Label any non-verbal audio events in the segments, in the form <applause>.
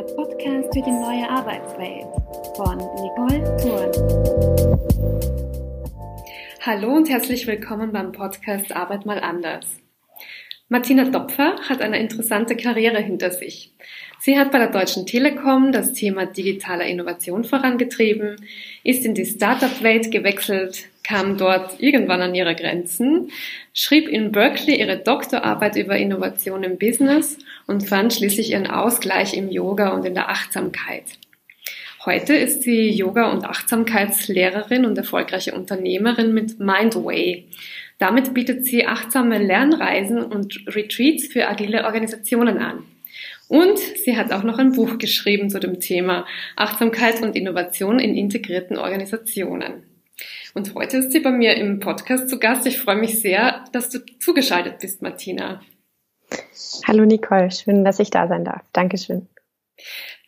der Podcast für die neue Arbeitswelt von Nicole Thurn. Hallo und herzlich willkommen beim Podcast Arbeit mal anders. Martina Dopfer hat eine interessante Karriere hinter sich. Sie hat bei der Deutschen Telekom das Thema digitaler Innovation vorangetrieben, ist in die Startup-Welt gewechselt, kam dort irgendwann an ihre Grenzen, schrieb in Berkeley ihre Doktorarbeit über Innovation im Business und fand schließlich ihren Ausgleich im Yoga und in der Achtsamkeit. Heute ist sie Yoga- und Achtsamkeitslehrerin und erfolgreiche Unternehmerin mit Mindway. Damit bietet sie achtsame Lernreisen und Retreats für agile Organisationen an. Und sie hat auch noch ein Buch geschrieben zu dem Thema Achtsamkeit und Innovation in integrierten Organisationen. Und heute ist sie bei mir im Podcast zu Gast. Ich freue mich sehr, dass du zugeschaltet bist, Martina. Hallo Nicole, schön, dass ich da sein darf. Dankeschön.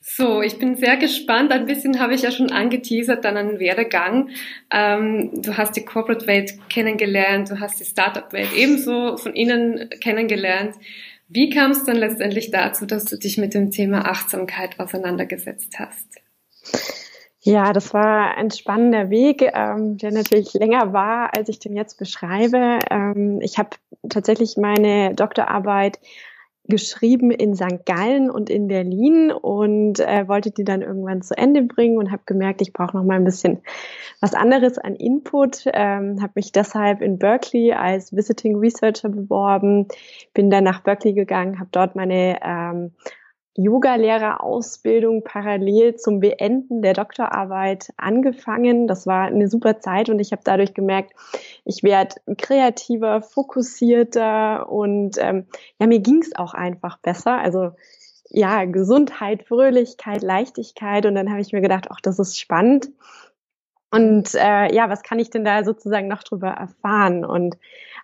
So, ich bin sehr gespannt. Ein bisschen habe ich ja schon angeteasert, deinen Werdegang. Ähm, du hast die Corporate-Welt kennengelernt, du hast die Startup-Welt ebenso von innen kennengelernt. Wie kam es dann letztendlich dazu, dass du dich mit dem Thema Achtsamkeit auseinandergesetzt hast? Ja, das war ein spannender Weg, ähm, der natürlich länger war, als ich den jetzt beschreibe. Ähm, ich habe tatsächlich meine Doktorarbeit geschrieben in St. Gallen und in Berlin und äh, wollte die dann irgendwann zu Ende bringen und habe gemerkt, ich brauche noch mal ein bisschen was anderes an Input. Ähm, habe mich deshalb in Berkeley als Visiting Researcher beworben, bin dann nach Berkeley gegangen, habe dort meine ähm, Yoga-Lehrerausbildung parallel zum Beenden der Doktorarbeit angefangen. Das war eine super Zeit und ich habe dadurch gemerkt, ich werde kreativer, fokussierter und ähm, ja, mir ging es auch einfach besser. Also ja, Gesundheit, Fröhlichkeit, Leichtigkeit und dann habe ich mir gedacht, ach, das ist spannend. Und äh, ja, was kann ich denn da sozusagen noch drüber erfahren? Und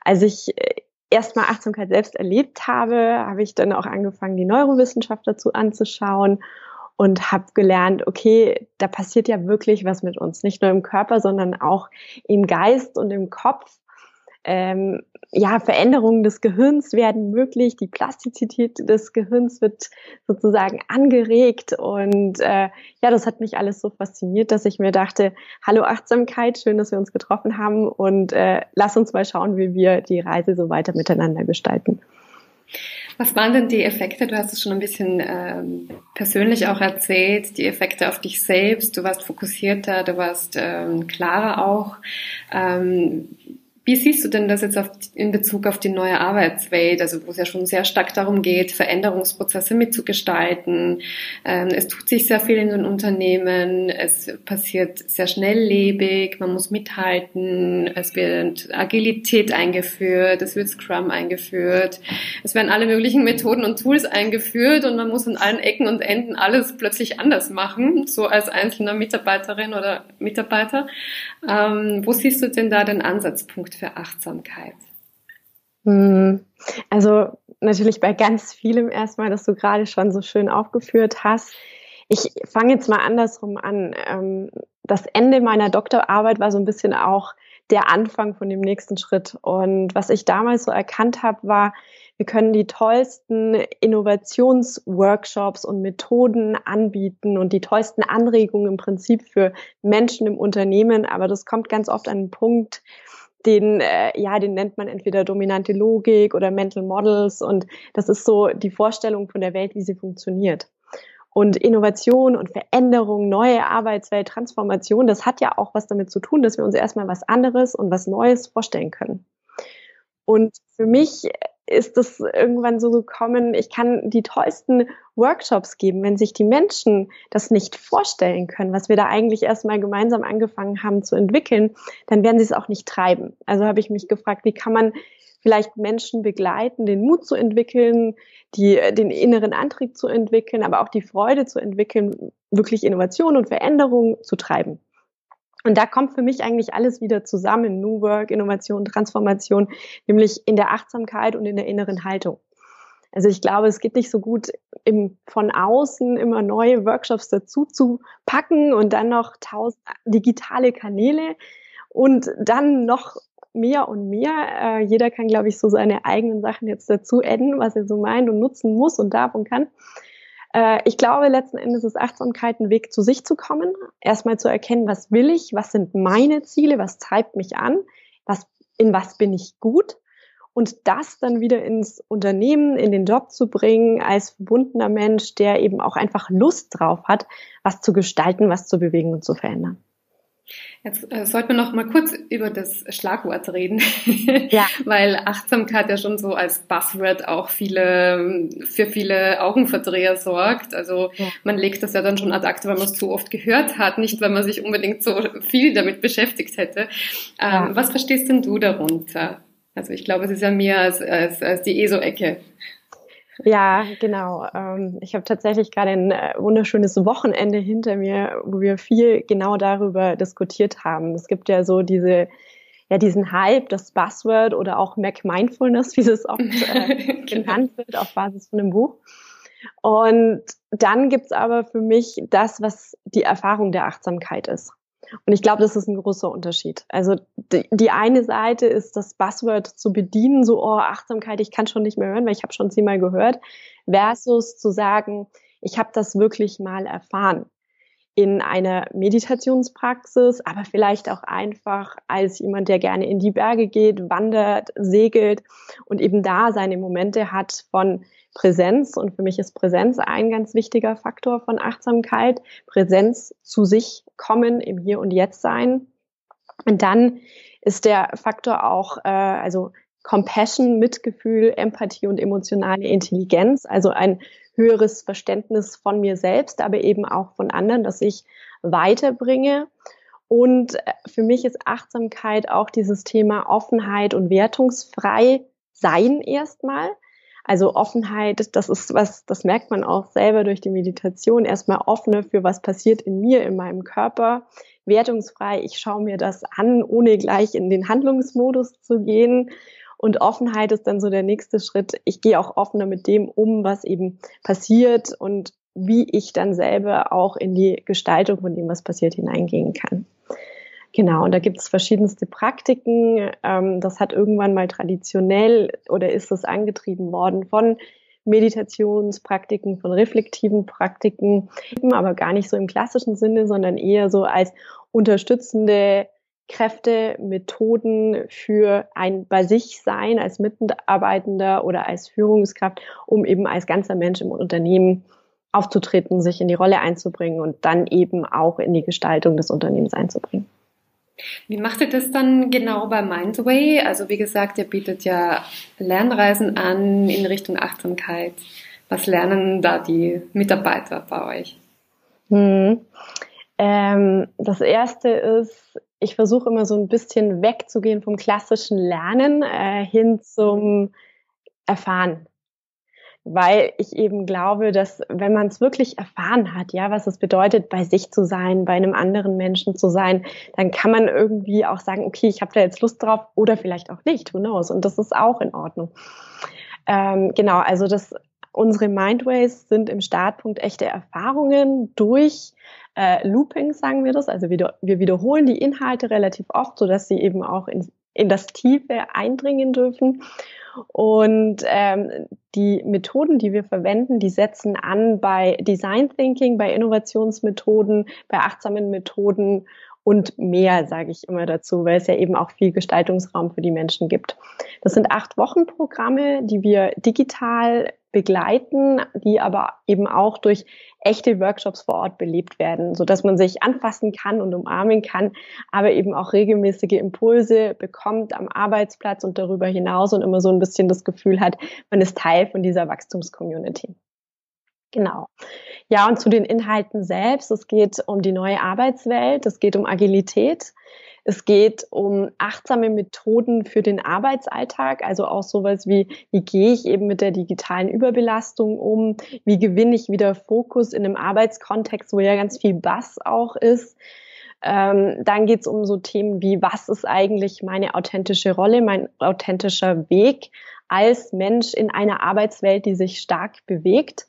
als ich äh, erstmal Achtsamkeit selbst erlebt habe, habe ich dann auch angefangen, die Neurowissenschaft dazu anzuschauen und habe gelernt, okay, da passiert ja wirklich was mit uns, nicht nur im Körper, sondern auch im Geist und im Kopf ähm, ja, Veränderungen des Gehirns werden möglich, die Plastizität des Gehirns wird sozusagen angeregt und äh, ja, das hat mich alles so fasziniert, dass ich mir dachte, hallo Achtsamkeit, schön, dass wir uns getroffen haben und äh, lass uns mal schauen, wie wir die Reise so weiter miteinander gestalten. Was waren denn die Effekte? Du hast es schon ein bisschen ähm, persönlich auch erzählt, die Effekte auf dich selbst. Du warst fokussierter, du warst ähm, klarer auch. Ähm, wie siehst du denn das jetzt auf, in Bezug auf die neue Arbeitswelt, also wo es ja schon sehr stark darum geht, Veränderungsprozesse mitzugestalten? Ähm, es tut sich sehr viel in den Unternehmen, es passiert sehr schnelllebig, man muss mithalten, es wird Agilität eingeführt, es wird Scrum eingeführt, es werden alle möglichen Methoden und Tools eingeführt und man muss in allen Ecken und Enden alles plötzlich anders machen, so als einzelner Mitarbeiterin oder Mitarbeiter. Ähm, wo siehst du denn da den Ansatzpunkt für Achtsamkeit? Hm, also natürlich bei ganz vielem erstmal, das du gerade schon so schön aufgeführt hast. Ich fange jetzt mal andersrum an. Ähm, das Ende meiner Doktorarbeit war so ein bisschen auch der Anfang von dem nächsten Schritt. Und was ich damals so erkannt habe, war, wir können die tollsten Innovationsworkshops und Methoden anbieten und die tollsten Anregungen im Prinzip für Menschen im Unternehmen. Aber das kommt ganz oft an einen Punkt, den, äh, ja, den nennt man entweder dominante Logik oder Mental Models und das ist so die Vorstellung von der Welt, wie sie funktioniert. Und Innovation und Veränderung, neue Arbeitswelt, Transformation, das hat ja auch was damit zu tun, dass wir uns erstmal was anderes und was Neues vorstellen können. Und für mich ist es irgendwann so gekommen, ich kann die tollsten Workshops geben, wenn sich die Menschen das nicht vorstellen können, was wir da eigentlich erstmal gemeinsam angefangen haben zu entwickeln, dann werden sie es auch nicht treiben. Also habe ich mich gefragt, wie kann man vielleicht Menschen begleiten, den Mut zu entwickeln, die, den inneren Antrieb zu entwickeln, aber auch die Freude zu entwickeln, wirklich Innovation und Veränderung zu treiben. Und da kommt für mich eigentlich alles wieder zusammen, New Work, Innovation, Transformation, nämlich in der Achtsamkeit und in der inneren Haltung. Also ich glaube, es geht nicht so gut, im, von außen immer neue Workshops dazu zu packen und dann noch tausend digitale Kanäle und dann noch mehr und mehr. Äh, jeder kann, glaube ich, so seine eigenen Sachen jetzt dazu adden, was er so meint und nutzen muss und darf und kann. Äh, ich glaube, letzten Endes ist Achtsamkeit ein Weg, zu sich zu kommen. Erstmal zu erkennen, was will ich, was sind meine Ziele, was treibt mich an, was, in was bin ich gut. Und das dann wieder ins Unternehmen, in den Job zu bringen, als verbundener Mensch, der eben auch einfach Lust drauf hat, was zu gestalten, was zu bewegen und zu verändern. Jetzt äh, sollten wir noch mal kurz über das Schlagwort reden, <laughs> ja. weil Achtsamkeit ja schon so als Buzzword auch viele für viele Augenverdreher sorgt. Also ja. man legt das ja dann schon ad acta, weil man es zu oft gehört hat, nicht weil man sich unbedingt so viel damit beschäftigt hätte. Ähm, ja. Was verstehst denn du darunter? Also ich glaube, es ist ja mehr als, als, als die ESO-Ecke. Ja, genau. Ähm, ich habe tatsächlich gerade ein äh, wunderschönes Wochenende hinter mir, wo wir viel genau darüber diskutiert haben. Es gibt ja so diese, ja, diesen Hype, das Buzzword oder auch Mac Mindfulness, wie es oft äh, <laughs> genannt wird, auf Basis von einem Buch. Und dann gibt's aber für mich das, was die Erfahrung der Achtsamkeit ist. Und ich glaube, das ist ein großer Unterschied. Also die, die, eine Seite ist das Buzzword zu bedienen, so oh, Achtsamkeit, ich kann schon nicht mehr hören, weil ich habe schon zehnmal gehört, versus zu sagen, ich habe das wirklich mal erfahren in einer Meditationspraxis, aber vielleicht auch einfach als jemand, der gerne in die Berge geht, wandert, segelt und eben da seine Momente hat von Präsenz. Und für mich ist Präsenz ein ganz wichtiger Faktor von Achtsamkeit. Präsenz zu sich kommen, im Hier und Jetzt sein. Und dann ist der Faktor auch, äh, also Compassion, Mitgefühl, Empathie und emotionale Intelligenz, also ein höheres Verständnis von mir selbst, aber eben auch von anderen, das ich weiterbringe. Und äh, für mich ist Achtsamkeit auch dieses Thema Offenheit und wertungsfrei sein erstmal. Also Offenheit, das ist was, das merkt man auch selber durch die Meditation. Erstmal offener für was passiert in mir, in meinem Körper. Wertungsfrei, ich schaue mir das an, ohne gleich in den Handlungsmodus zu gehen. Und Offenheit ist dann so der nächste Schritt. Ich gehe auch offener mit dem um, was eben passiert und wie ich dann selber auch in die Gestaltung von dem, was passiert, hineingehen kann. Genau, und da gibt es verschiedenste Praktiken. Ähm, das hat irgendwann mal traditionell oder ist es angetrieben worden von Meditationspraktiken, von reflektiven Praktiken, aber gar nicht so im klassischen Sinne, sondern eher so als unterstützende Kräfte, Methoden für ein bei sich sein als Mitarbeitender oder als Führungskraft, um eben als ganzer Mensch im Unternehmen aufzutreten, sich in die Rolle einzubringen und dann eben auch in die Gestaltung des Unternehmens einzubringen. Wie macht ihr das dann genau bei Mindway? Also wie gesagt, ihr bietet ja Lernreisen an in Richtung Achtsamkeit. Was lernen da die Mitarbeiter bei euch? Hm. Ähm, das erste ist, ich versuche immer so ein bisschen wegzugehen vom klassischen Lernen äh, hin zum Erfahren weil ich eben glaube, dass wenn man es wirklich erfahren hat, ja, was es bedeutet, bei sich zu sein, bei einem anderen Menschen zu sein, dann kann man irgendwie auch sagen, okay, ich habe da jetzt Lust drauf oder vielleicht auch nicht, who knows? Und das ist auch in Ordnung. Ähm, genau, also das, unsere Mindways sind im Startpunkt echte Erfahrungen durch äh, Looping, sagen wir das. Also wir, wir wiederholen die Inhalte relativ oft, so dass sie eben auch in, in das Tiefe eindringen dürfen. Und ähm, die Methoden, die wir verwenden, die setzen an bei Design Thinking, bei Innovationsmethoden, bei achtsamen Methoden und mehr, sage ich immer dazu, weil es ja eben auch viel Gestaltungsraum für die Menschen gibt. Das sind acht Wochen Programme, die wir digital begleiten, die aber eben auch durch echte Workshops vor Ort belebt werden, so dass man sich anfassen kann und umarmen kann, aber eben auch regelmäßige Impulse bekommt am Arbeitsplatz und darüber hinaus und immer so ein bisschen das Gefühl hat, man ist Teil von dieser Wachstumscommunity. Genau. Ja, und zu den Inhalten selbst. Es geht um die neue Arbeitswelt, es geht um Agilität, es geht um achtsame Methoden für den Arbeitsalltag, also auch sowas wie, wie gehe ich eben mit der digitalen Überbelastung um, wie gewinne ich wieder Fokus in einem Arbeitskontext, wo ja ganz viel Bass auch ist. Ähm, dann geht es um so Themen wie, was ist eigentlich meine authentische Rolle, mein authentischer Weg als Mensch in einer Arbeitswelt, die sich stark bewegt.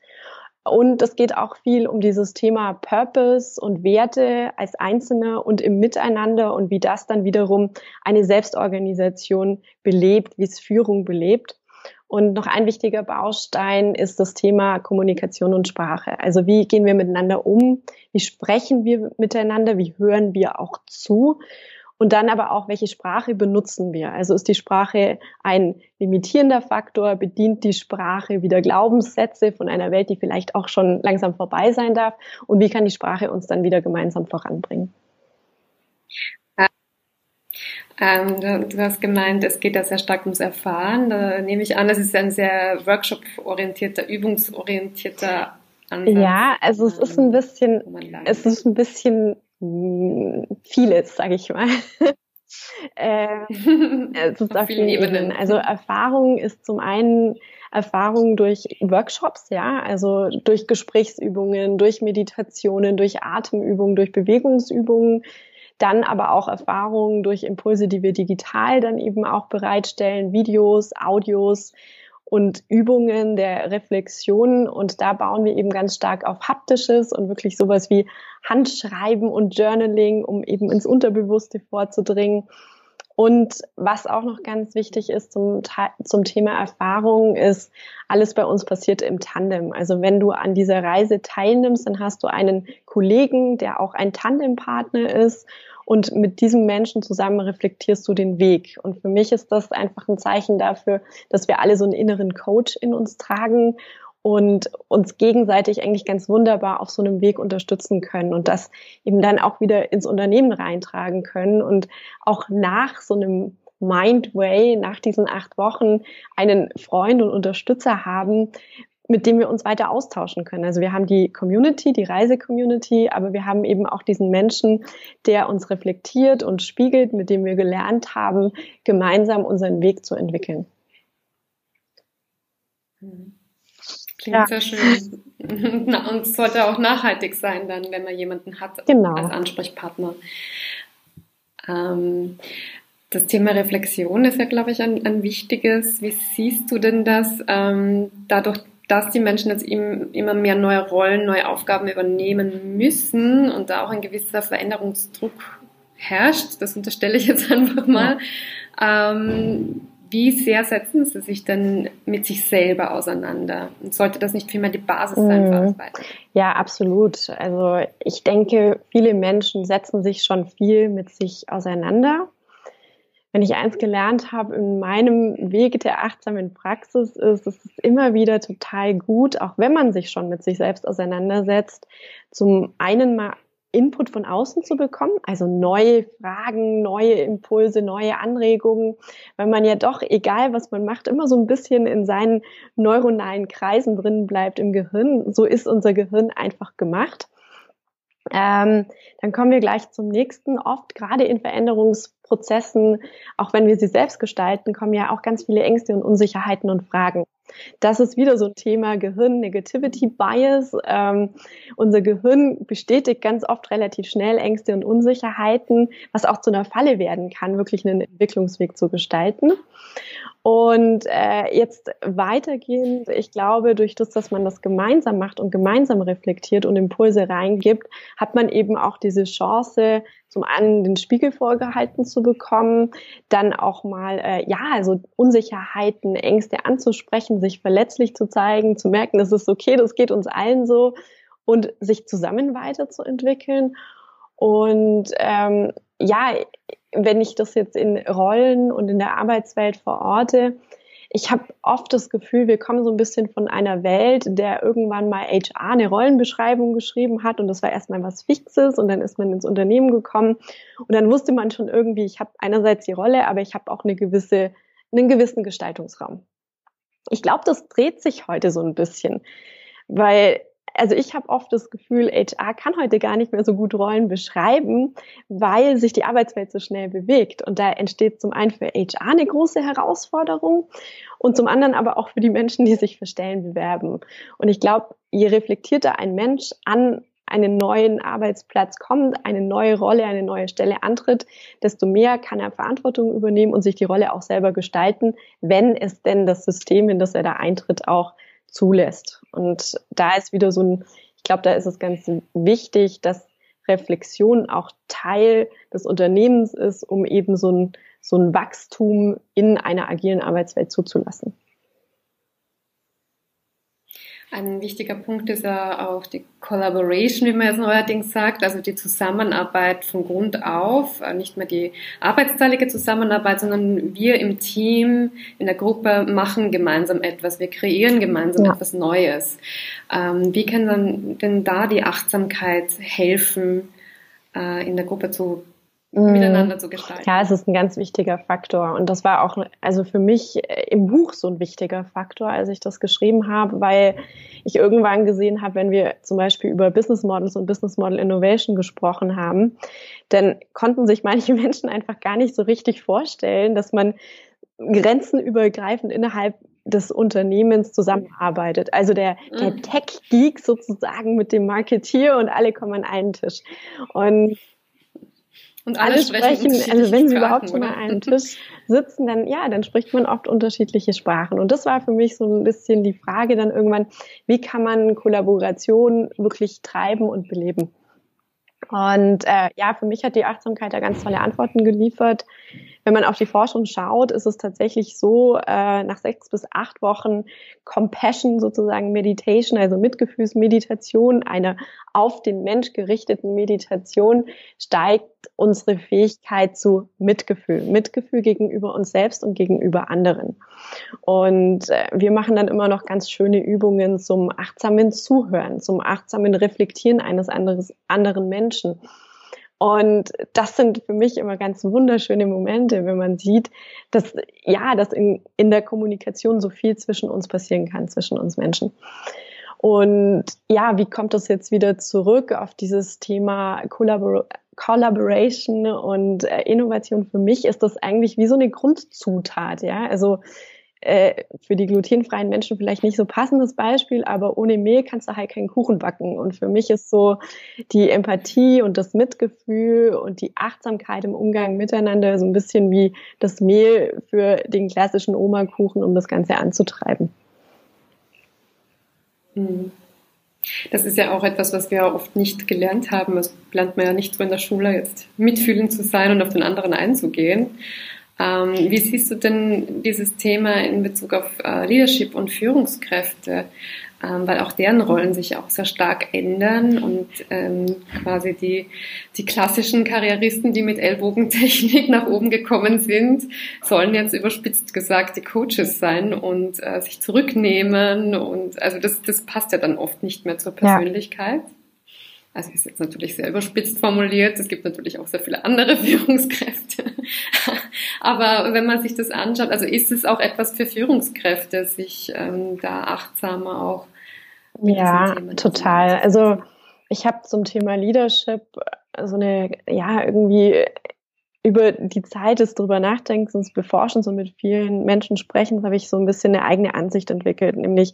Und es geht auch viel um dieses Thema Purpose und Werte als Einzelne und im Miteinander und wie das dann wiederum eine Selbstorganisation belebt, wie es Führung belebt. Und noch ein wichtiger Baustein ist das Thema Kommunikation und Sprache. Also wie gehen wir miteinander um? Wie sprechen wir miteinander? Wie hören wir auch zu? Und dann aber auch, welche Sprache benutzen wir? Also ist die Sprache ein limitierender Faktor? Bedient die Sprache wieder Glaubenssätze von einer Welt, die vielleicht auch schon langsam vorbei sein darf? Und wie kann die Sprache uns dann wieder gemeinsam voranbringen? Ähm, du, du, hast gemeint, es geht da sehr stark ums Erfahren. Da nehme ich an, das ist ein sehr Workshop-orientierter, übungsorientierter Ansatz. Ja, also es ist ein ähm, bisschen, es ist ein bisschen vieles, sage ich mal. <laughs> äh, ist auf vielen Ebenen. Also Erfahrung ist zum einen Erfahrung durch Workshops, ja, also durch Gesprächsübungen, durch Meditationen, durch Atemübungen, durch Bewegungsübungen, dann aber auch Erfahrungen durch Impulse, die wir digital dann eben auch bereitstellen, Videos, Audios und Übungen der Reflexion. Und da bauen wir eben ganz stark auf haptisches und wirklich sowas wie Handschreiben und Journaling, um eben ins Unterbewusste vorzudringen. Und was auch noch ganz wichtig ist zum, zum Thema Erfahrung, ist, alles bei uns passiert im Tandem. Also wenn du an dieser Reise teilnimmst, dann hast du einen Kollegen, der auch ein Tandempartner ist und mit diesem Menschen zusammen reflektierst du den Weg. Und für mich ist das einfach ein Zeichen dafür, dass wir alle so einen inneren Coach in uns tragen und uns gegenseitig eigentlich ganz wunderbar auf so einem Weg unterstützen können und das eben dann auch wieder ins Unternehmen reintragen können und auch nach so einem Mindway, nach diesen acht Wochen einen Freund und Unterstützer haben, mit dem wir uns weiter austauschen können. Also wir haben die Community, die Reise-Community, aber wir haben eben auch diesen Menschen, der uns reflektiert und spiegelt, mit dem wir gelernt haben, gemeinsam unseren Weg zu entwickeln. Klingt ja. sehr schön. <laughs> und es sollte auch nachhaltig sein, dann, wenn man jemanden hat genau. als Ansprechpartner. Ähm, das Thema Reflexion ist ja, glaube ich, ein, ein wichtiges. Wie siehst du denn das? Ähm, dadurch, dass die Menschen jetzt immer mehr neue Rollen, neue Aufgaben übernehmen müssen und da auch ein gewisser Veränderungsdruck herrscht, das unterstelle ich jetzt <laughs> einfach mal. Ähm, wie sehr setzen Sie sich denn mit sich selber auseinander? Und sollte das nicht vielmehr die Basis sein für alles mhm. Ja, absolut. Also ich denke, viele Menschen setzen sich schon viel mit sich auseinander wenn ich eins gelernt habe in meinem Weg der achtsamen Praxis ist, es ist immer wieder total gut, auch wenn man sich schon mit sich selbst auseinandersetzt, zum einen mal Input von außen zu bekommen, also neue Fragen, neue Impulse, neue Anregungen, weil man ja doch, egal was man macht, immer so ein bisschen in seinen neuronalen Kreisen drin bleibt im Gehirn. So ist unser Gehirn einfach gemacht. Ähm, dann kommen wir gleich zum nächsten. Oft gerade in Veränderungsprozessen, auch wenn wir sie selbst gestalten, kommen ja auch ganz viele Ängste und Unsicherheiten und Fragen. Das ist wieder so ein Thema Gehirn Negativity Bias. Ähm, unser Gehirn bestätigt ganz oft relativ schnell Ängste und Unsicherheiten, was auch zu einer Falle werden kann, wirklich einen Entwicklungsweg zu gestalten. Und äh, jetzt weitergehend, ich glaube, durch das, dass man das gemeinsam macht und gemeinsam reflektiert und Impulse reingibt, hat man eben auch diese Chance, zum einen den Spiegel vorgehalten zu bekommen, dann auch mal, äh, ja, also Unsicherheiten, Ängste anzusprechen, sich verletzlich zu zeigen, zu merken, das ist okay, das geht uns allen so und sich zusammen weiterzuentwickeln. Und ähm, ja, wenn ich das jetzt in Rollen und in der Arbeitswelt verorte, ich habe oft das Gefühl, wir kommen so ein bisschen von einer Welt, der irgendwann mal HR eine Rollenbeschreibung geschrieben hat und das war erstmal was Fixes und dann ist man ins Unternehmen gekommen und dann wusste man schon irgendwie, ich habe einerseits die Rolle, aber ich habe auch eine gewisse, einen gewissen Gestaltungsraum. Ich glaube, das dreht sich heute so ein bisschen, weil also ich habe oft das Gefühl, HR kann heute gar nicht mehr so gut Rollen beschreiben, weil sich die Arbeitswelt so schnell bewegt. Und da entsteht zum einen für HR eine große Herausforderung und zum anderen aber auch für die Menschen, die sich für Stellen bewerben. Und ich glaube, je reflektierter ein Mensch an einen neuen Arbeitsplatz kommt, eine neue Rolle, eine neue Stelle antritt, desto mehr kann er Verantwortung übernehmen und sich die Rolle auch selber gestalten, wenn es denn das System, in das er da eintritt, auch zulässt. Und da ist wieder so ein, ich glaube, da ist es ganz wichtig, dass Reflexion auch Teil des Unternehmens ist, um eben so ein, so ein Wachstum in einer agilen Arbeitswelt zuzulassen. Ein wichtiger Punkt ist ja auch die Collaboration, wie man jetzt neuerdings sagt, also die Zusammenarbeit von Grund auf, äh, nicht mehr die arbeitsteilige Zusammenarbeit, sondern wir im Team, in der Gruppe machen gemeinsam etwas, wir kreieren gemeinsam ja. etwas Neues. Ähm, wie kann dann denn da die Achtsamkeit helfen, äh, in der Gruppe zu. Miteinander zu gestalten. Ja, es ist ein ganz wichtiger Faktor. Und das war auch also für mich äh, im Buch so ein wichtiger Faktor, als ich das geschrieben habe, weil ich irgendwann gesehen habe, wenn wir zum Beispiel über Business Models und Business Model Innovation gesprochen haben, dann konnten sich manche <laughs> Menschen einfach gar nicht so richtig vorstellen, dass man grenzenübergreifend innerhalb des Unternehmens zusammenarbeitet. Also der, der mhm. Tech-Geek sozusagen mit dem Marketeer und alle kommen an einen Tisch. Und und alle, alle sprechen, also wenn sie überhaupt schon an einem Tisch sitzen, dann ja, dann spricht man oft unterschiedliche Sprachen. Und das war für mich so ein bisschen die Frage dann irgendwann, wie kann man Kollaboration wirklich treiben und beleben? Und äh, ja, für mich hat die Achtsamkeit da ganz tolle Antworten geliefert. Wenn man auf die Forschung schaut, ist es tatsächlich so, äh, nach sechs bis acht Wochen Compassion sozusagen Meditation, also Mitgefühlsmeditation, eine auf den Mensch gerichteten Meditation, steigt unsere Fähigkeit zu Mitgefühl. Mitgefühl gegenüber uns selbst und gegenüber anderen. Und äh, wir machen dann immer noch ganz schöne Übungen zum achtsamen Zuhören, zum achtsamen Reflektieren eines anderes, anderen Menschen. Und das sind für mich immer ganz wunderschöne Momente, wenn man sieht, dass, ja, dass in, in der Kommunikation so viel zwischen uns passieren kann, zwischen uns Menschen. Und ja, wie kommt das jetzt wieder zurück auf dieses Thema Kollabor Collaboration und äh, Innovation? Für mich ist das eigentlich wie so eine Grundzutat, ja. Also äh, für die glutenfreien Menschen vielleicht nicht so passendes Beispiel, aber ohne Mehl kannst du halt keinen Kuchen backen. Und für mich ist so die Empathie und das Mitgefühl und die Achtsamkeit im Umgang miteinander so ein bisschen wie das Mehl für den klassischen Oma-Kuchen, um das Ganze anzutreiben. Mhm. Das ist ja auch etwas, was wir oft nicht gelernt haben. Das lernt man ja nicht so in der Schule, jetzt mitfühlend zu sein und auf den anderen einzugehen. Ähm, wie siehst du denn dieses Thema in Bezug auf äh, Leadership und Führungskräfte? Ähm, weil auch deren Rollen sich auch sehr stark ändern und ähm, quasi die, die klassischen Karrieristen, die mit Ellbogentechnik <laughs> nach oben gekommen sind, sollen jetzt überspitzt gesagt die Coaches sein und äh, sich zurücknehmen und also das, das passt ja dann oft nicht mehr zur Persönlichkeit. Ja. Also ist jetzt natürlich sehr überspitzt formuliert. Es gibt natürlich auch sehr viele andere <laughs> Führungskräfte. Aber wenn man sich das anschaut, also ist es auch etwas für Führungskräfte, sich ähm, da achtsamer auch. Ja, total. Also ich habe zum Thema Leadership so eine, ja, irgendwie über die Zeit des drüber Nachdenkens Beforschens und mit vielen Menschen sprechen, habe ich so ein bisschen eine eigene Ansicht entwickelt, nämlich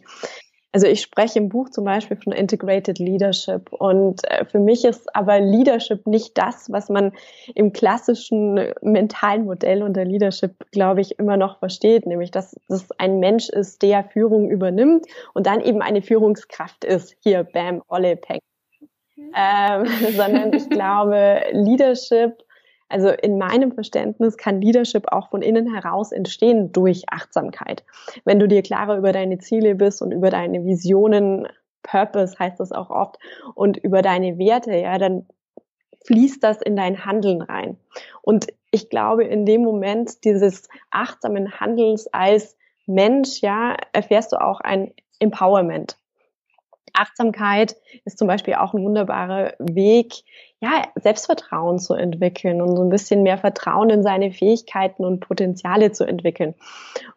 also ich spreche im Buch zum Beispiel von Integrated Leadership und äh, für mich ist aber Leadership nicht das, was man im klassischen mentalen Modell unter Leadership, glaube ich, immer noch versteht, nämlich dass das ein Mensch ist, der Führung übernimmt und dann eben eine Führungskraft ist. Hier, bam, Olle Peng. Mhm. Ähm, <laughs> sondern ich glaube, Leadership also in meinem Verständnis kann Leadership auch von innen heraus entstehen durch Achtsamkeit. Wenn du dir klarer über deine Ziele bist und über deine Visionen, Purpose heißt das auch oft, und über deine Werte, ja, dann fließt das in dein Handeln rein. Und ich glaube, in dem Moment dieses achtsamen Handelns als Mensch, ja, erfährst du auch ein Empowerment. Achtsamkeit ist zum Beispiel auch ein wunderbarer Weg, ja, Selbstvertrauen zu entwickeln und so ein bisschen mehr Vertrauen in seine Fähigkeiten und Potenziale zu entwickeln.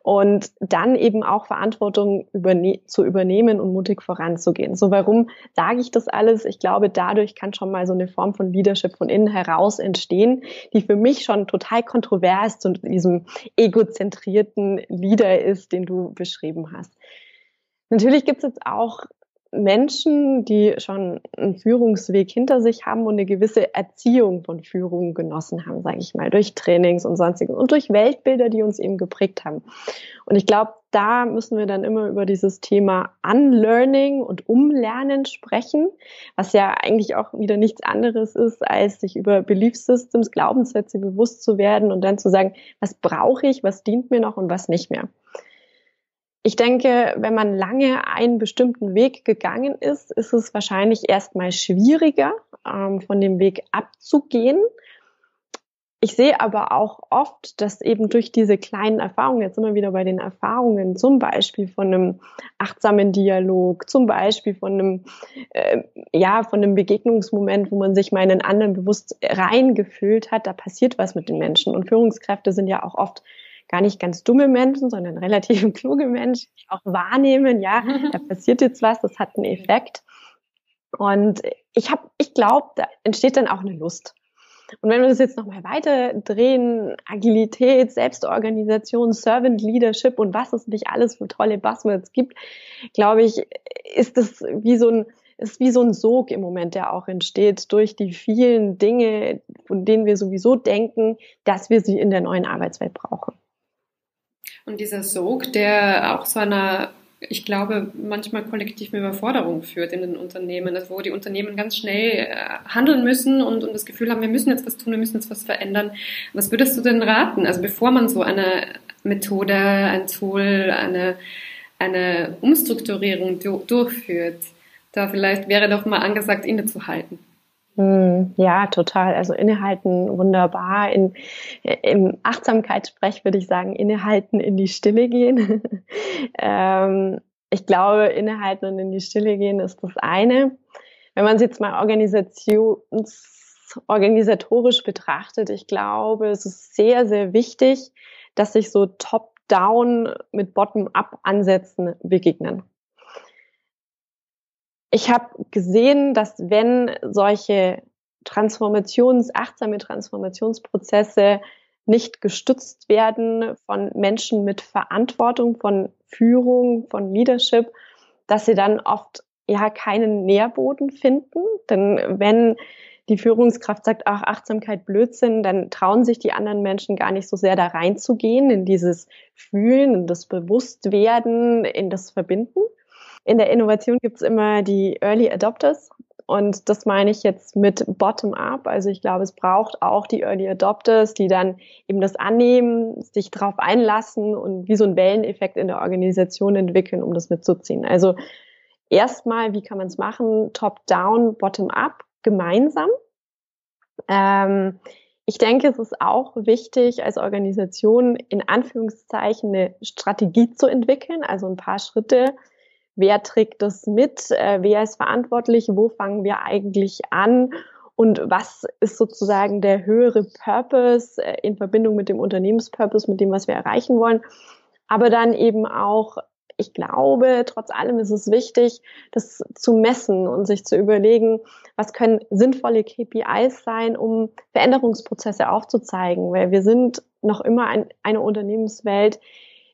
Und dann eben auch Verantwortung überne zu übernehmen und mutig voranzugehen. So, warum sage ich das alles? Ich glaube, dadurch kann schon mal so eine Form von Leadership von innen heraus entstehen, die für mich schon total kontrovers zu diesem egozentrierten Leader ist, den du beschrieben hast. Natürlich gibt es jetzt auch Menschen, die schon einen Führungsweg hinter sich haben und eine gewisse Erziehung von Führung genossen haben, sage ich mal, durch Trainings und sonstiges und durch Weltbilder, die uns eben geprägt haben. Und ich glaube, da müssen wir dann immer über dieses Thema Unlearning und Umlernen sprechen, was ja eigentlich auch wieder nichts anderes ist, als sich über Belief Systems, Glaubenssätze bewusst zu werden und dann zu sagen, was brauche ich, was dient mir noch und was nicht mehr. Ich denke, wenn man lange einen bestimmten Weg gegangen ist, ist es wahrscheinlich erstmal schwieriger, ähm, von dem Weg abzugehen. Ich sehe aber auch oft, dass eben durch diese kleinen Erfahrungen, jetzt immer wieder bei den Erfahrungen, zum Beispiel von einem achtsamen Dialog, zum Beispiel von einem, äh, ja, von einem Begegnungsmoment, wo man sich mal in einen anderen bewusst reingefühlt hat, da passiert was mit den Menschen. Und Führungskräfte sind ja auch oft gar nicht ganz dumme Menschen, sondern relativ <laughs> kluge Menschen, die auch wahrnehmen, ja, da <laughs> passiert jetzt was, das hat einen Effekt. Und ich habe, ich glaube, da entsteht dann auch eine Lust. Und wenn wir das jetzt nochmal weiter drehen, Agilität, Selbstorganisation, Servant Leadership und was es nicht alles für tolle Buzzwords gibt, glaube ich, ist das wie so ein, ist wie so ein Sog im Moment, der auch entsteht durch die vielen Dinge, von denen wir sowieso denken, dass wir sie in der neuen Arbeitswelt brauchen. Und dieser Sog, der auch zu einer ich glaube, manchmal kollektiven Überforderung führt in den Unternehmen, also wo die Unternehmen ganz schnell äh, handeln müssen und, und das Gefühl haben, wir müssen jetzt was tun, wir müssen jetzt was verändern. Was würdest du denn raten? Also bevor man so eine Methode, ein Tool, eine, eine Umstrukturierung durchführt, da vielleicht wäre doch mal angesagt, innezuhalten. Hm, ja, total. Also innehalten wunderbar. In, Im Achtsamkeitssprech würde ich sagen, innehalten in die Stille gehen. <laughs> ähm, ich glaube, innehalten und in die Stille gehen ist das eine. Wenn man es jetzt mal organisatorisch betrachtet, ich glaube, es ist sehr, sehr wichtig, dass sich so top-down mit bottom-up-Ansätzen begegnen ich habe gesehen, dass wenn solche Transformations, achtsame Transformationsprozesse nicht gestützt werden von Menschen mit Verantwortung, von Führung, von Leadership, dass sie dann oft ja keinen Nährboden finden. Denn wenn die Führungskraft sagt, ach, Achtsamkeit Blödsinn, dann trauen sich die anderen Menschen gar nicht so sehr da reinzugehen, in dieses Fühlen, in das Bewusstwerden, in das Verbinden. In der Innovation gibt es immer die Early Adopters. Und das meine ich jetzt mit Bottom-up. Also ich glaube, es braucht auch die Early Adopters, die dann eben das annehmen, sich darauf einlassen und wie so ein Welleneffekt in der Organisation entwickeln, um das mitzuziehen. Also erstmal, wie kann man es machen? Top-down, Bottom-up, gemeinsam. Ähm, ich denke, es ist auch wichtig, als Organisation in Anführungszeichen eine Strategie zu entwickeln, also ein paar Schritte wer trägt das mit, äh, wer ist verantwortlich, wo fangen wir eigentlich an? Und was ist sozusagen der höhere Purpose äh, in Verbindung mit dem Unternehmenspurpose, mit dem, was wir erreichen wollen. Aber dann eben auch, ich glaube, trotz allem ist es wichtig, das zu messen und sich zu überlegen, was können sinnvolle KPIs sein, um Veränderungsprozesse aufzuzeigen, weil wir sind noch immer ein, eine Unternehmenswelt,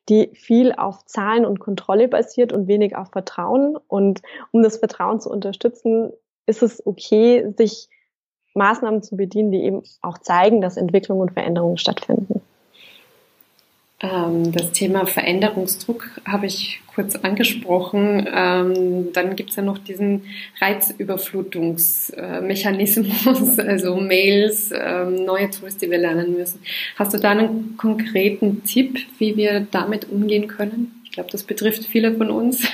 die viel auf Zahlen und Kontrolle basiert und wenig auf Vertrauen. Und um das Vertrauen zu unterstützen, ist es okay, sich Maßnahmen zu bedienen, die eben auch zeigen, dass Entwicklung und Veränderungen stattfinden. Ähm, das Thema Veränderungsdruck habe ich kurz angesprochen. Ähm, dann gibt es ja noch diesen Reizüberflutungsmechanismus, <laughs> also Mails, ähm, neue Tools, die wir lernen müssen. Hast du da einen konkreten Tipp, wie wir damit umgehen können? Ich glaube, das betrifft viele von uns.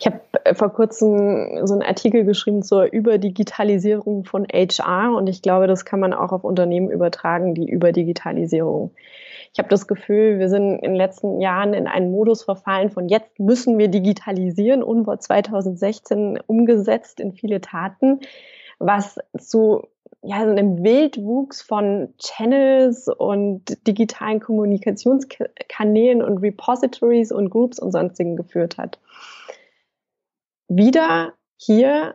Ich habe äh, vor kurzem so einen Artikel geschrieben zur Überdigitalisierung von HR und ich glaube, das kann man auch auf Unternehmen übertragen, die Überdigitalisierung. Ich habe das Gefühl, wir sind in den letzten Jahren in einen Modus verfallen von jetzt müssen wir digitalisieren, UNWOR 2016 umgesetzt in viele Taten, was zu ja, einem Wildwuchs von Channels und digitalen Kommunikationskanälen und Repositories und Groups und sonstigen geführt hat. Wieder hier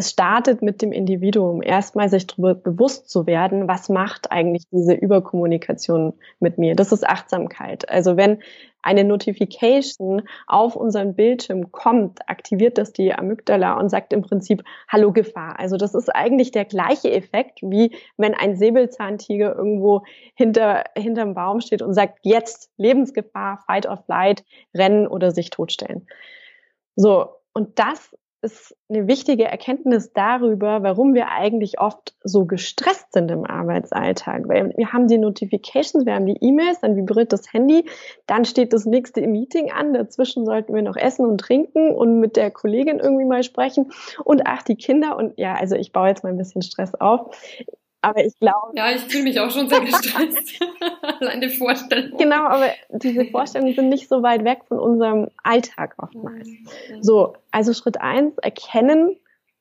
es startet mit dem Individuum, erstmal sich darüber bewusst zu werden, was macht eigentlich diese Überkommunikation mit mir. Das ist Achtsamkeit. Also wenn eine Notification auf unseren Bildschirm kommt, aktiviert das die Amygdala und sagt im Prinzip Hallo Gefahr. Also das ist eigentlich der gleiche Effekt, wie wenn ein Säbelzahntiger irgendwo hinter, hinterm Baum steht und sagt, jetzt Lebensgefahr, Fight or Flight, rennen oder sich totstellen. So. Und das ist eine wichtige Erkenntnis darüber, warum wir eigentlich oft so gestresst sind im Arbeitsalltag. Weil wir haben die Notifications, wir haben die E-Mails, dann vibriert das Handy, dann steht das nächste Meeting an, dazwischen sollten wir noch essen und trinken und mit der Kollegin irgendwie mal sprechen und ach, die Kinder und ja, also ich baue jetzt mal ein bisschen Stress auf. Aber ich glaube. Ja, ich fühle mich auch schon sehr <laughs> gestresst. <laughs> Allein die Vorstellung. Genau, aber diese Vorstellungen sind nicht so weit weg von unserem Alltag oftmals. Mhm. So, also Schritt eins, erkennen,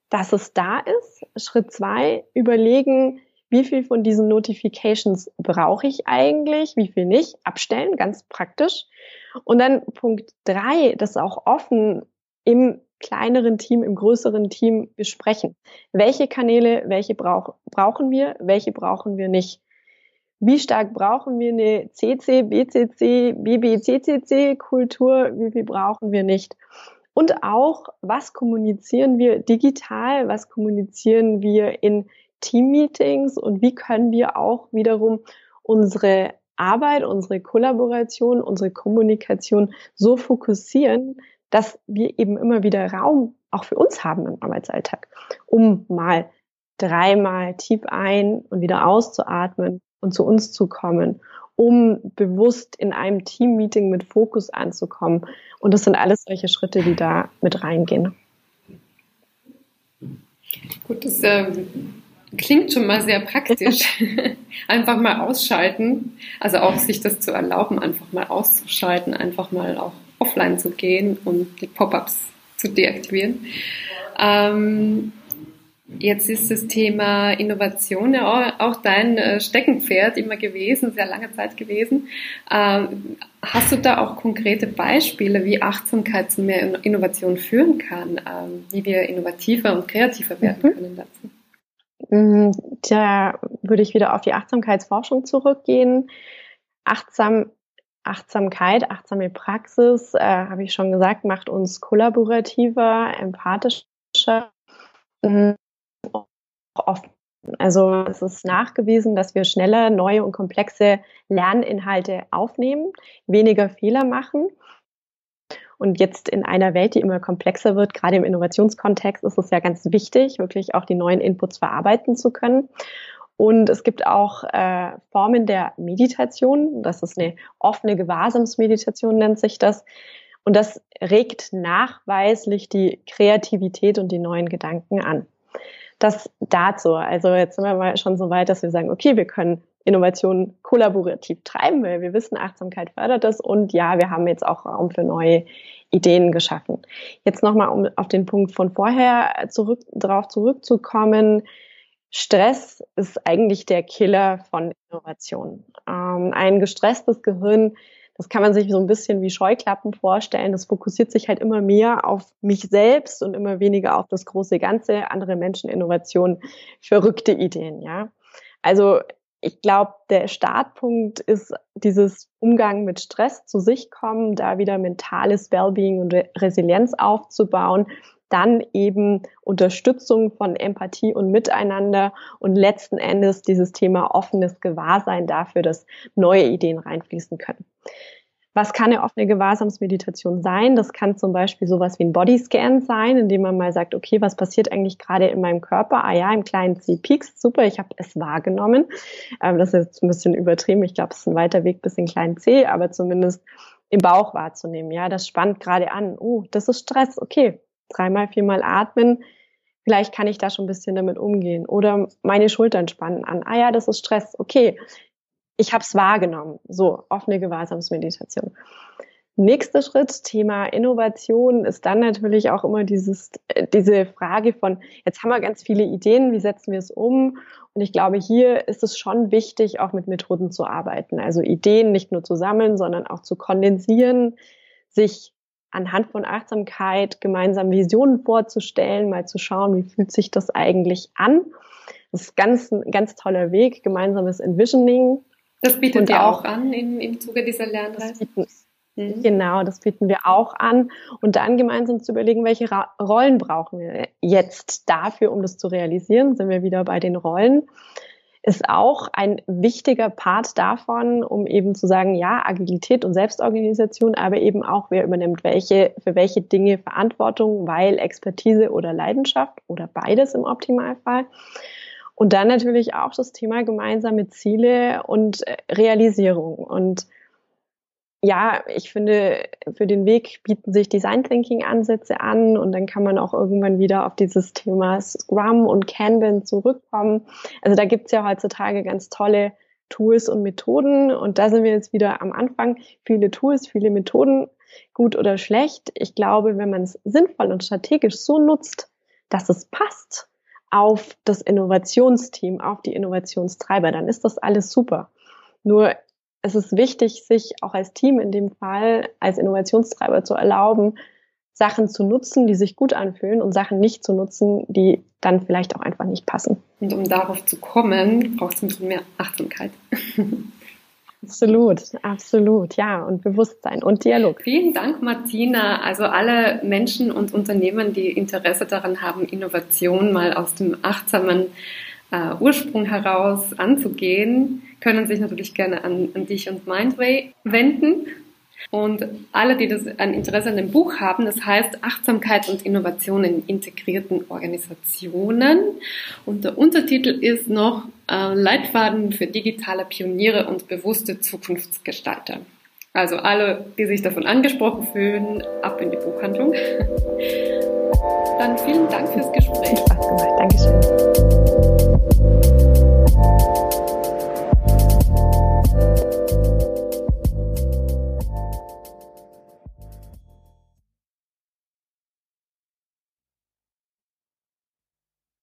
dass es da ist. Schritt zwei, überlegen, wie viel von diesen Notifications brauche ich eigentlich, wie viel nicht, abstellen, ganz praktisch. Und dann Punkt drei, das auch offen im kleineren Team, im größeren Team besprechen. Welche Kanäle, welche brauch, brauchen wir, welche brauchen wir nicht? Wie stark brauchen wir eine CC, BCC, BBCCC Kultur? Wie viel brauchen wir nicht? Und auch, was kommunizieren wir digital? Was kommunizieren wir in Teammeetings? Und wie können wir auch wiederum unsere Arbeit, unsere Kollaboration, unsere Kommunikation so fokussieren, dass wir eben immer wieder Raum auch für uns haben im Arbeitsalltag, um mal dreimal tief ein und wieder auszuatmen und zu uns zu kommen, um bewusst in einem Teammeeting mit Fokus anzukommen. Und das sind alles solche Schritte, die da mit reingehen. Gut, das äh, klingt schon mal sehr praktisch. <laughs> einfach mal ausschalten, also auch sich das zu erlauben, einfach mal auszuschalten, einfach mal auch offline zu gehen und die Pop-ups zu deaktivieren. Ähm, jetzt ist das Thema Innovation ja auch dein äh, Steckenpferd immer gewesen, sehr lange Zeit gewesen. Ähm, hast du da auch konkrete Beispiele, wie Achtsamkeit zu mehr Innovation führen kann, ähm, wie wir innovativer und kreativer werden mhm. können dazu? Da würde ich wieder auf die Achtsamkeitsforschung zurückgehen. Achtsam Achtsamkeit, achtsame Praxis, äh, habe ich schon gesagt, macht uns kollaborativer, empathischer, mh, offen. Also es ist nachgewiesen, dass wir schneller neue und komplexe Lerninhalte aufnehmen, weniger Fehler machen. Und jetzt in einer Welt, die immer komplexer wird, gerade im Innovationskontext, ist es ja ganz wichtig, wirklich auch die neuen Inputs verarbeiten zu können. Und es gibt auch äh, Formen der Meditation. Das ist eine offene Gewahrsamsmeditation, nennt sich das. Und das regt nachweislich die Kreativität und die neuen Gedanken an. Das dazu. Also jetzt sind wir mal schon so weit, dass wir sagen, okay, wir können Innovation kollaborativ treiben, weil wir wissen, Achtsamkeit fördert das. Und ja, wir haben jetzt auch Raum für neue Ideen geschaffen. Jetzt nochmal, um auf den Punkt von vorher zurück, darauf zurückzukommen Stress ist eigentlich der Killer von Innovation. Ähm, ein gestresstes Gehirn, das kann man sich so ein bisschen wie Scheuklappen vorstellen. Das fokussiert sich halt immer mehr auf mich selbst und immer weniger auf das große Ganze, andere Menschen, Innovation, verrückte Ideen, ja. Also ich glaube, der Startpunkt ist dieses Umgang mit Stress zu sich kommen, da wieder mentales Wellbeing und Resilienz aufzubauen, dann eben Unterstützung von Empathie und Miteinander und letzten Endes dieses Thema offenes Gewahrsein dafür, dass neue Ideen reinfließen können. Was kann eine offene Gewahrsamsmeditation sein? Das kann zum Beispiel sowas wie ein Bodyscan sein, indem man mal sagt, okay, was passiert eigentlich gerade in meinem Körper? Ah ja, im kleinen C piekst, super, ich habe es wahrgenommen. Ähm, das ist jetzt ein bisschen übertrieben, ich glaube, es ist ein weiter Weg bis in kleinen C, aber zumindest im Bauch wahrzunehmen. Ja, das spannt gerade an. Oh, das ist Stress. Okay, dreimal, viermal atmen, vielleicht kann ich da schon ein bisschen damit umgehen. Oder meine Schultern spannen an. Ah ja, das ist Stress. Okay, ich habe es wahrgenommen. So, offene Gewahrsamsmeditation. Nächster Schritt, Thema Innovation, ist dann natürlich auch immer dieses, äh, diese Frage von, jetzt haben wir ganz viele Ideen, wie setzen wir es um? Und ich glaube, hier ist es schon wichtig, auch mit Methoden zu arbeiten. Also Ideen nicht nur zu sammeln, sondern auch zu kondensieren, sich anhand von Achtsamkeit gemeinsam Visionen vorzustellen, mal zu schauen, wie fühlt sich das eigentlich an. Das ist ganz, ein ganz toller Weg, gemeinsames Envisioning. Das bietet und ihr auch, an im, im Zuge dieser Lernreise? Mhm. Genau, das bieten wir auch an. Und dann gemeinsam zu überlegen, welche Ra Rollen brauchen wir jetzt dafür, um das zu realisieren, sind wir wieder bei den Rollen. Ist auch ein wichtiger Part davon, um eben zu sagen, ja, Agilität und Selbstorganisation, aber eben auch, wer übernimmt welche, für welche Dinge Verantwortung, weil Expertise oder Leidenschaft oder beides im Optimalfall. Und dann natürlich auch das Thema gemeinsame Ziele und äh, Realisierung. Und ja, ich finde, für den Weg bieten sich Design Thinking Ansätze an und dann kann man auch irgendwann wieder auf dieses Thema Scrum und Kanban zurückkommen. Also da gibt's ja heutzutage ganz tolle Tools und Methoden und da sind wir jetzt wieder am Anfang. Viele Tools, viele Methoden, gut oder schlecht. Ich glaube, wenn man es sinnvoll und strategisch so nutzt, dass es passt auf das Innovationsteam, auf die Innovationstreiber, dann ist das alles super. Nur es ist wichtig, sich auch als Team in dem Fall als Innovationstreiber zu erlauben, Sachen zu nutzen, die sich gut anfühlen und Sachen nicht zu nutzen, die dann vielleicht auch einfach nicht passen. Und um darauf zu kommen, braucht es ein bisschen mehr Achtsamkeit. <laughs> Absolut, absolut, ja, und Bewusstsein und Dialog. Vielen Dank, Martina. Also alle Menschen und Unternehmen, die Interesse daran haben, Innovation mal aus dem achtsamen äh, Ursprung heraus anzugehen, können sich natürlich gerne an, an dich und Mindway wenden. Und alle, die das ein Interesse an dem Buch haben, das heißt Achtsamkeit und Innovation in integrierten Organisationen. Und der Untertitel ist noch äh, Leitfaden für digitale Pioniere und bewusste Zukunftsgestalter. Also alle, die sich davon angesprochen fühlen, ab in die Buchhandlung. <laughs> Dann vielen Dank fürs Gespräch. Spaß gemacht. Danke.